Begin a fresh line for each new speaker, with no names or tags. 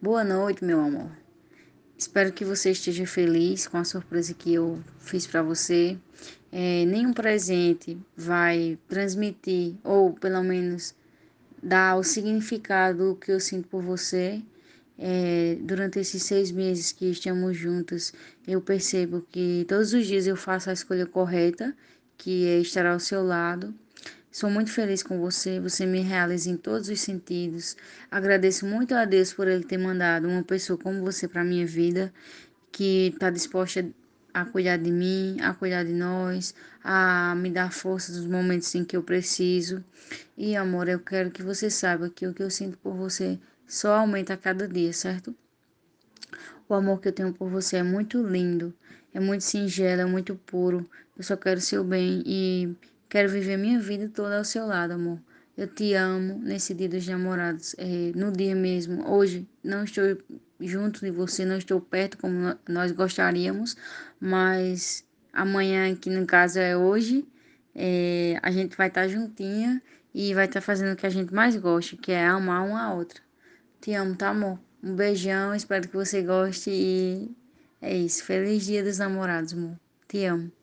Boa noite, meu amor. Espero que você esteja feliz com a surpresa que eu fiz para você. É, nenhum presente vai transmitir, ou pelo menos dar o significado que eu sinto por você. É, durante esses seis meses que estamos juntos, eu percebo que todos os dias eu faço a escolha correta, que é estar ao seu lado. Sou muito feliz com você, você me realiza em todos os sentidos. Agradeço muito a Deus por Ele ter mandado uma pessoa como você para minha vida, que está disposta a cuidar de mim, a cuidar de nós, a me dar força nos momentos em que eu preciso. E amor, eu quero que você saiba que o que eu sinto por você só aumenta a cada dia, certo? O amor que eu tenho por você é muito lindo, é muito singelo, é muito puro. Eu só quero seu bem e Quero viver minha vida toda ao seu lado, amor. Eu te amo nesse dia dos namorados, é, no dia mesmo. Hoje não estou junto de você, não estou perto como nós gostaríamos, mas amanhã, que no caso é hoje, é, a gente vai estar juntinha e vai estar fazendo o que a gente mais gosta, que é amar uma a outra. Te amo, tá, amor? Um beijão, espero que você goste e é isso. Feliz dia dos namorados, amor. Te amo.